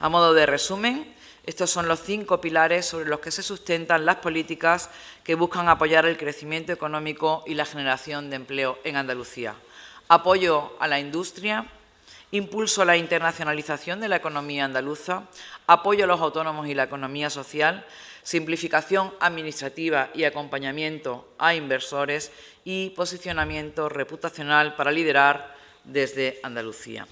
A modo de resumen, estos son los cinco pilares sobre los que se sustentan las políticas que buscan apoyar el crecimiento económico y la generación de empleo en Andalucía. Apoyo a la industria, impulso a la internacionalización de la economía andaluza, apoyo a los autónomos y la economía social, simplificación administrativa y acompañamiento a inversores y posicionamiento reputacional para liderar desde Andalucía.